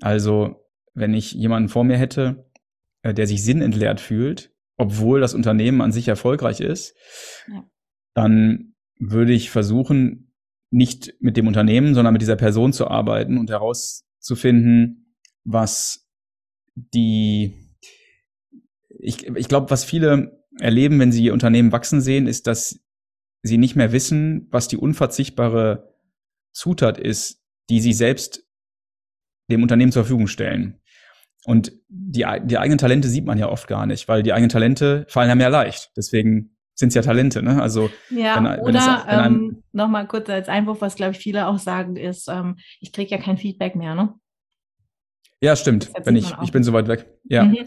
Also wenn ich jemanden vor mir hätte, äh, der sich sinnentleert fühlt, obwohl das Unternehmen an sich erfolgreich ist, ja. dann würde ich versuchen, nicht mit dem Unternehmen, sondern mit dieser Person zu arbeiten und herauszufinden, was die, ich, ich glaube, was viele erleben, wenn sie ihr Unternehmen wachsen sehen, ist, dass sie nicht mehr wissen, was die unverzichtbare Zutat ist, die sie selbst dem Unternehmen zur Verfügung stellen. Und die, die eigenen Talente sieht man ja oft gar nicht, weil die eigenen Talente fallen ja mehr leicht. Deswegen sind es ja Talente, ne? Also ja, wenn, oder wenn ähm, nochmal kurz als Einwurf, was glaube ich viele auch sagen, ist, ähm, ich kriege ja kein Feedback mehr, ne? Ja, stimmt. Wenn ich, ich bin so weit weg. Ja. Mhm.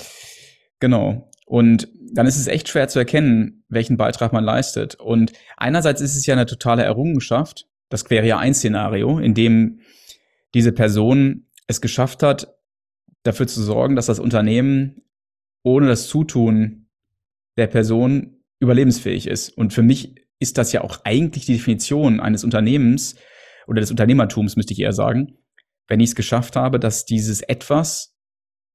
Genau. Und dann ist es echt schwer zu erkennen, welchen Beitrag man leistet. Und einerseits ist es ja eine totale Errungenschaft. Das wäre ja ein Szenario, in dem diese Person es geschafft hat, dafür zu sorgen, dass das Unternehmen ohne das Zutun der Person überlebensfähig ist. Und für mich ist das ja auch eigentlich die Definition eines Unternehmens oder des Unternehmertums, müsste ich eher sagen, wenn ich es geschafft habe, dass dieses etwas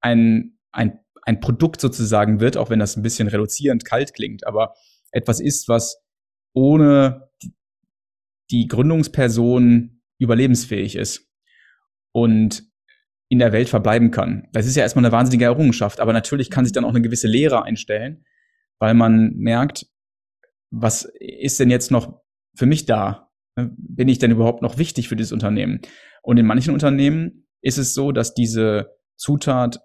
ein, ein, ein Produkt sozusagen wird, auch wenn das ein bisschen reduzierend kalt klingt, aber etwas ist, was ohne die Gründungsperson überlebensfähig ist und in der Welt verbleiben kann. Das ist ja erstmal eine wahnsinnige Errungenschaft, aber natürlich kann sich dann auch eine gewisse Lehre einstellen, weil man merkt, was ist denn jetzt noch für mich da? Bin ich denn überhaupt noch wichtig für dieses Unternehmen? Und in manchen Unternehmen ist es so, dass diese Zutat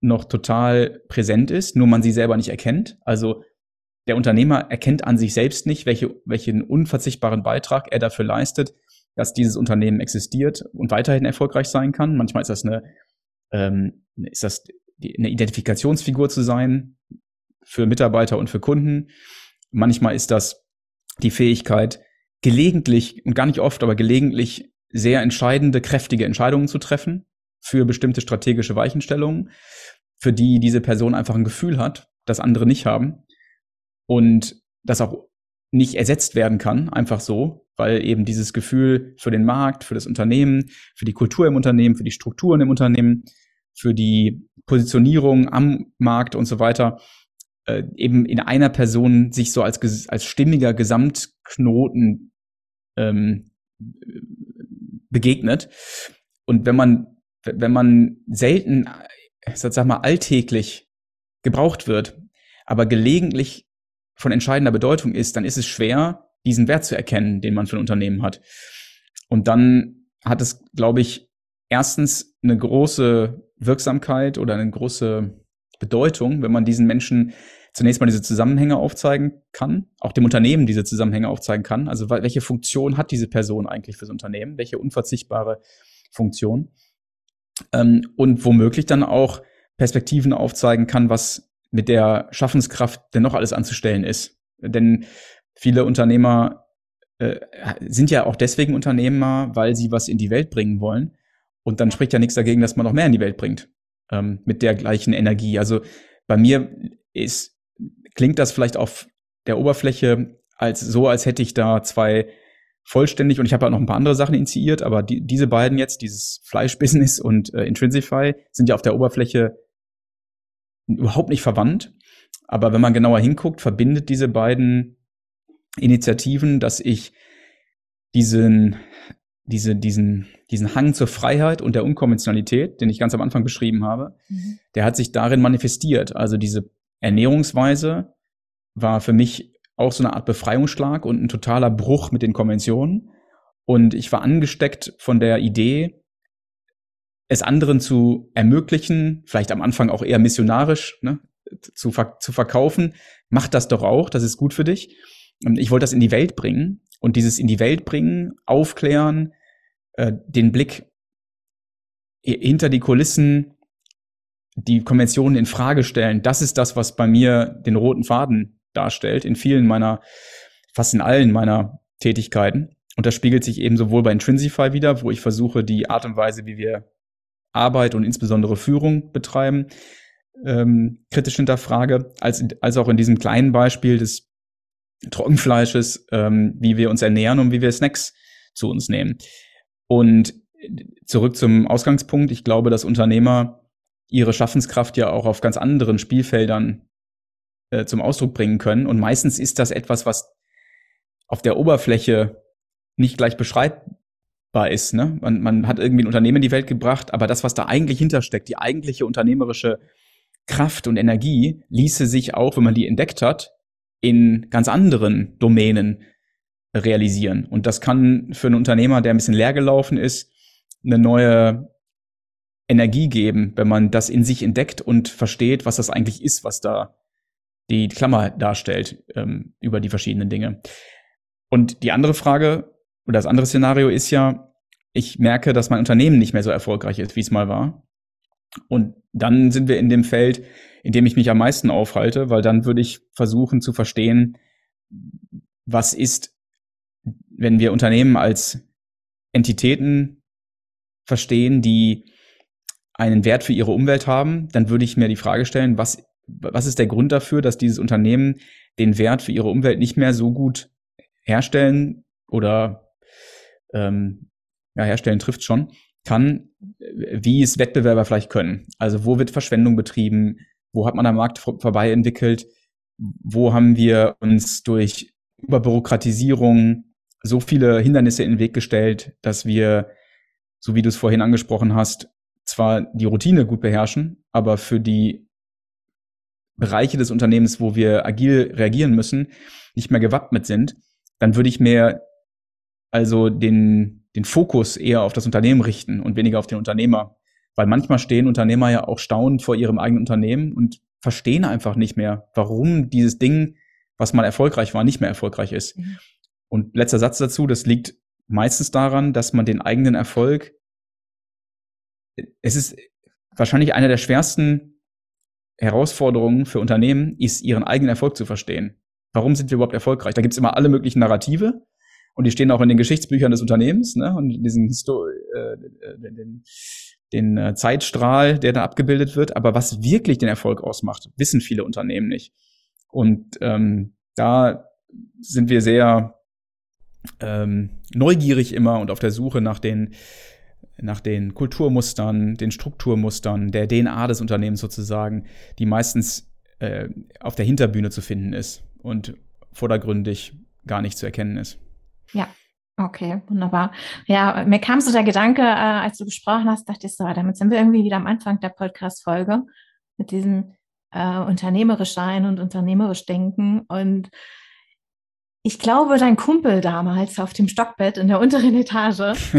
noch total präsent ist, nur man sie selber nicht erkennt. Also der Unternehmer erkennt an sich selbst nicht, welche, welchen unverzichtbaren Beitrag er dafür leistet, dass dieses Unternehmen existiert und weiterhin erfolgreich sein kann. Manchmal ist das eine, ähm, ist das eine Identifikationsfigur zu sein für Mitarbeiter und für Kunden. Manchmal ist das die Fähigkeit, gelegentlich und gar nicht oft, aber gelegentlich sehr entscheidende, kräftige Entscheidungen zu treffen für bestimmte strategische Weichenstellungen, für die diese Person einfach ein Gefühl hat, das andere nicht haben und das auch nicht ersetzt werden kann, einfach so, weil eben dieses Gefühl für den Markt, für das Unternehmen, für die Kultur im Unternehmen, für die Strukturen im Unternehmen, für die Positionierung am Markt und so weiter, äh, eben in einer Person sich so als, als stimmiger Gesamtknoten ähm, begegnet. Und wenn man, wenn man selten, sag mal, alltäglich gebraucht wird, aber gelegentlich von entscheidender Bedeutung ist, dann ist es schwer, diesen Wert zu erkennen, den man für ein Unternehmen hat. Und dann hat es, glaube ich, erstens eine große Wirksamkeit oder eine große Bedeutung, wenn man diesen Menschen zunächst mal diese Zusammenhänge aufzeigen kann, auch dem Unternehmen diese Zusammenhänge aufzeigen kann. Also welche Funktion hat diese Person eigentlich fürs Unternehmen? Welche unverzichtbare Funktion? Ähm, und womöglich dann auch Perspektiven aufzeigen kann, was mit der Schaffenskraft denn noch alles anzustellen ist. Denn viele Unternehmer äh, sind ja auch deswegen Unternehmer, weil sie was in die Welt bringen wollen. Und dann spricht ja nichts dagegen, dass man noch mehr in die Welt bringt ähm, mit der gleichen Energie. Also bei mir ist, klingt das vielleicht auf der Oberfläche als so, als hätte ich da zwei vollständig und ich habe halt noch ein paar andere Sachen initiiert, aber die, diese beiden jetzt, dieses Fleischbusiness und äh, Intrinsify, sind ja auf der Oberfläche überhaupt nicht verwandt. Aber wenn man genauer hinguckt, verbindet diese beiden Initiativen, dass ich diesen, diese, diesen, diesen Hang zur Freiheit und der Unkonventionalität, den ich ganz am Anfang beschrieben habe, mhm. der hat sich darin manifestiert. Also diese Ernährungsweise war für mich auch so eine Art Befreiungsschlag und ein totaler Bruch mit den Konventionen. Und ich war angesteckt von der Idee, es anderen zu ermöglichen, vielleicht am Anfang auch eher missionarisch, ne, zu, ver zu verkaufen. Mach das doch auch, das ist gut für dich. Und ich wollte das in die Welt bringen. Und dieses in die Welt bringen, aufklären, äh, den Blick hinter die Kulissen, die Konventionen in Frage stellen, das ist das, was bei mir den roten Faden darstellt, in vielen meiner, fast in allen meiner Tätigkeiten. Und das spiegelt sich eben sowohl bei Intrinsify wieder, wo ich versuche, die Art und Weise, wie wir Arbeit und insbesondere Führung betreiben, ähm, kritisch hinterfrage, als, als auch in diesem kleinen Beispiel des Trockenfleisches, ähm, wie wir uns ernähren und wie wir Snacks zu uns nehmen. Und zurück zum Ausgangspunkt. Ich glaube, dass Unternehmer ihre Schaffenskraft ja auch auf ganz anderen Spielfeldern äh, zum Ausdruck bringen können. Und meistens ist das etwas, was auf der Oberfläche nicht gleich beschreibbar ist. Ne? Man, man hat irgendwie ein Unternehmen in die Welt gebracht, aber das, was da eigentlich hintersteckt, die eigentliche unternehmerische Kraft und Energie, ließe sich auch, wenn man die entdeckt hat, in ganz anderen Domänen realisieren. Und das kann für einen Unternehmer, der ein bisschen leer gelaufen ist, eine neue Energie geben, wenn man das in sich entdeckt und versteht, was das eigentlich ist, was da die Klammer darstellt ähm, über die verschiedenen Dinge. Und die andere Frage oder das andere Szenario ist ja, ich merke, dass mein Unternehmen nicht mehr so erfolgreich ist, wie es mal war. Und dann sind wir in dem Feld, in dem ich mich am meisten aufhalte, weil dann würde ich versuchen zu verstehen, was ist, wenn wir Unternehmen als Entitäten verstehen, die einen Wert für ihre Umwelt haben, dann würde ich mir die Frage stellen, was, was ist der Grund dafür, dass dieses Unternehmen den Wert für ihre Umwelt nicht mehr so gut herstellen oder ähm, ja, herstellen trifft schon, kann, wie es Wettbewerber vielleicht können. Also wo wird Verschwendung betrieben? Wo hat man am Markt vorbei entwickelt? Wo haben wir uns durch Überbürokratisierung so viele Hindernisse in den Weg gestellt, dass wir, so wie du es vorhin angesprochen hast, zwar die Routine gut beherrschen, aber für die Bereiche des Unternehmens, wo wir agil reagieren müssen, nicht mehr gewappnet sind, dann würde ich mir also den, den Fokus eher auf das Unternehmen richten und weniger auf den Unternehmer. Weil manchmal stehen Unternehmer ja auch staunend vor ihrem eigenen Unternehmen und verstehen einfach nicht mehr, warum dieses Ding, was mal erfolgreich war, nicht mehr erfolgreich ist. Mhm. Und letzter Satz dazu, das liegt meistens daran, dass man den eigenen Erfolg, es ist wahrscheinlich einer der schwersten Herausforderungen für Unternehmen, ist ihren eigenen Erfolg zu verstehen. Warum sind wir überhaupt erfolgreich? Da gibt's immer alle möglichen Narrative und die stehen auch in den Geschichtsbüchern des Unternehmens ne? und diesen Histo äh, den, den äh, Zeitstrahl, der da abgebildet wird. Aber was wirklich den Erfolg ausmacht, wissen viele Unternehmen nicht. Und ähm, da sind wir sehr ähm, neugierig immer und auf der Suche nach den nach den Kulturmustern, den Strukturmustern, der DNA des Unternehmens sozusagen, die meistens äh, auf der Hinterbühne zu finden ist und vordergründig gar nicht zu erkennen ist. Ja, okay, wunderbar. Ja, mir kam so der Gedanke, äh, als du gesprochen hast, dachte ich so, damit sind wir irgendwie wieder am Anfang der Podcast-Folge mit diesem äh, unternehmerisch sein und unternehmerisch denken und ich glaube, dein Kumpel damals auf dem Stockbett in der unteren Etage,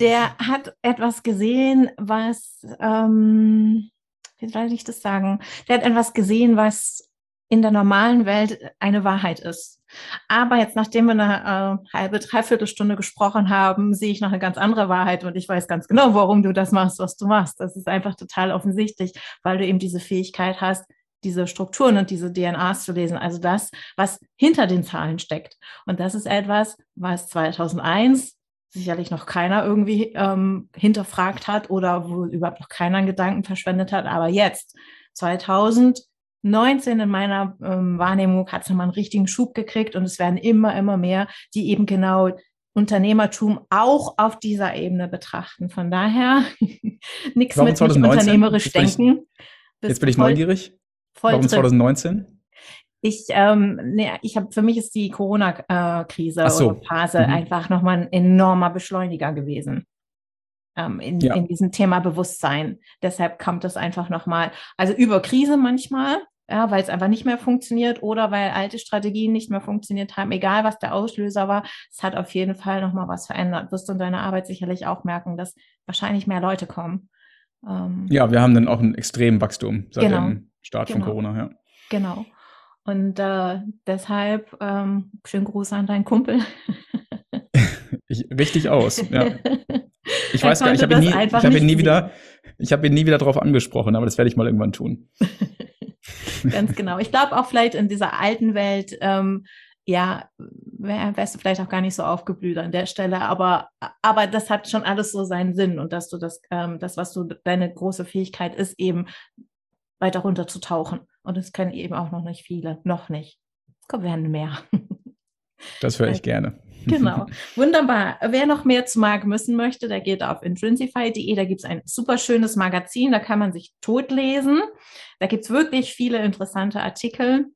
der hat etwas gesehen, was, ähm, wie soll ich das sagen? Der hat etwas gesehen, was in der normalen Welt eine Wahrheit ist. Aber jetzt, nachdem wir eine äh, halbe, dreiviertel Stunde gesprochen haben, sehe ich noch eine ganz andere Wahrheit und ich weiß ganz genau, warum du das machst, was du machst. Das ist einfach total offensichtlich, weil du eben diese Fähigkeit hast, diese Strukturen und diese DNAs zu lesen, also das, was hinter den Zahlen steckt. Und das ist etwas, was 2001 sicherlich noch keiner irgendwie ähm, hinterfragt hat oder wo überhaupt noch keiner Gedanken verschwendet hat. Aber jetzt, 2019 in meiner ähm, Wahrnehmung, hat es nochmal einen richtigen Schub gekriegt und es werden immer, immer mehr, die eben genau Unternehmertum auch auf dieser Ebene betrachten. Von daher nichts mit nicht unternehmerisch denken. Jetzt bin ich neugierig. Voll Warum 2019? Ich, ähm, nee, ich habe für mich ist die Corona-Krise so. oder Phase mhm. einfach nochmal ein enormer Beschleuniger gewesen ähm, in, ja. in diesem Thema Bewusstsein. Deshalb kommt das einfach nochmal, also über Krise manchmal, ja, weil es einfach nicht mehr funktioniert oder weil alte Strategien nicht mehr funktioniert haben, egal was der Auslöser war, es hat auf jeden Fall nochmal was verändert. Wirst du in deiner Arbeit sicherlich auch merken, dass wahrscheinlich mehr Leute kommen. Ähm, ja, wir haben dann auch ein extremen Wachstum seit genau. dem Start genau. von Corona, ja. Genau. Und äh, deshalb ähm, schönen Gruß an deinen Kumpel. ich, richtig aus, ja. Ich weiß gar nicht, ich habe ihn nie, ich hab ihn nie wieder, ich habe ihn nie wieder drauf angesprochen, aber das werde ich mal irgendwann tun. Ganz genau. Ich glaube auch vielleicht in dieser alten Welt, ähm, ja, wärst du vielleicht auch gar nicht so aufgeblüht an der Stelle, aber, aber das hat schon alles so seinen Sinn und dass du das, ähm, das, was du, deine große Fähigkeit ist, eben weiter runter zu tauchen. Und es können eben auch noch nicht viele, noch nicht. Es kommen werden mehr. Das höre ich gerne. Genau. Wunderbar. Wer noch mehr zu Marc müssen möchte, der geht auf intrinsify.de. Da gibt es ein super schönes Magazin, da kann man sich totlesen. Da gibt es wirklich viele interessante Artikel.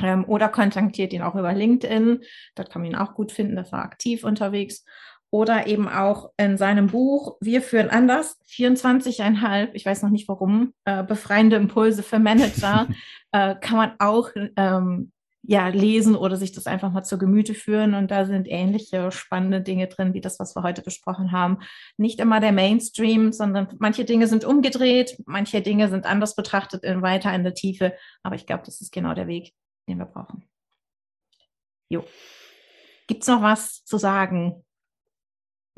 Ähm, oder kontaktiert ihn auch über LinkedIn. Dort kann man ihn auch gut finden, das war aktiv unterwegs oder eben auch in seinem Buch Wir führen anders, 24,5, ich weiß noch nicht warum, äh, befreiende Impulse für Manager, äh, kann man auch ähm, ja, lesen oder sich das einfach mal zur Gemüte führen. Und da sind ähnliche spannende Dinge drin, wie das, was wir heute besprochen haben. Nicht immer der Mainstream, sondern manche Dinge sind umgedreht, manche Dinge sind anders betrachtet, in, weiter in der Tiefe. Aber ich glaube, das ist genau der Weg, den wir brauchen. Jo. Gibt es noch was zu sagen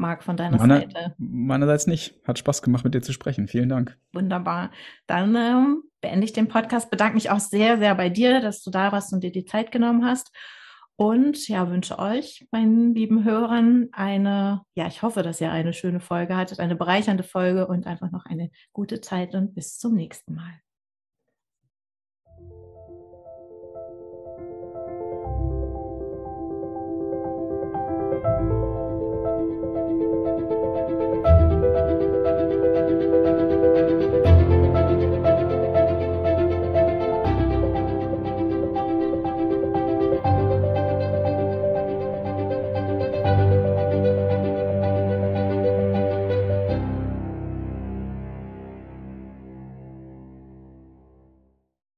Marc, von deiner Meine, Seite? Meinerseits nicht. Hat Spaß gemacht, mit dir zu sprechen. Vielen Dank. Wunderbar. Dann ähm, beende ich den Podcast. Bedanke mich auch sehr, sehr bei dir, dass du da warst und dir die Zeit genommen hast. Und ja, wünsche euch, meinen lieben Hörern, eine, ja, ich hoffe, dass ihr eine schöne Folge hattet, eine bereichernde Folge und einfach noch eine gute Zeit und bis zum nächsten Mal.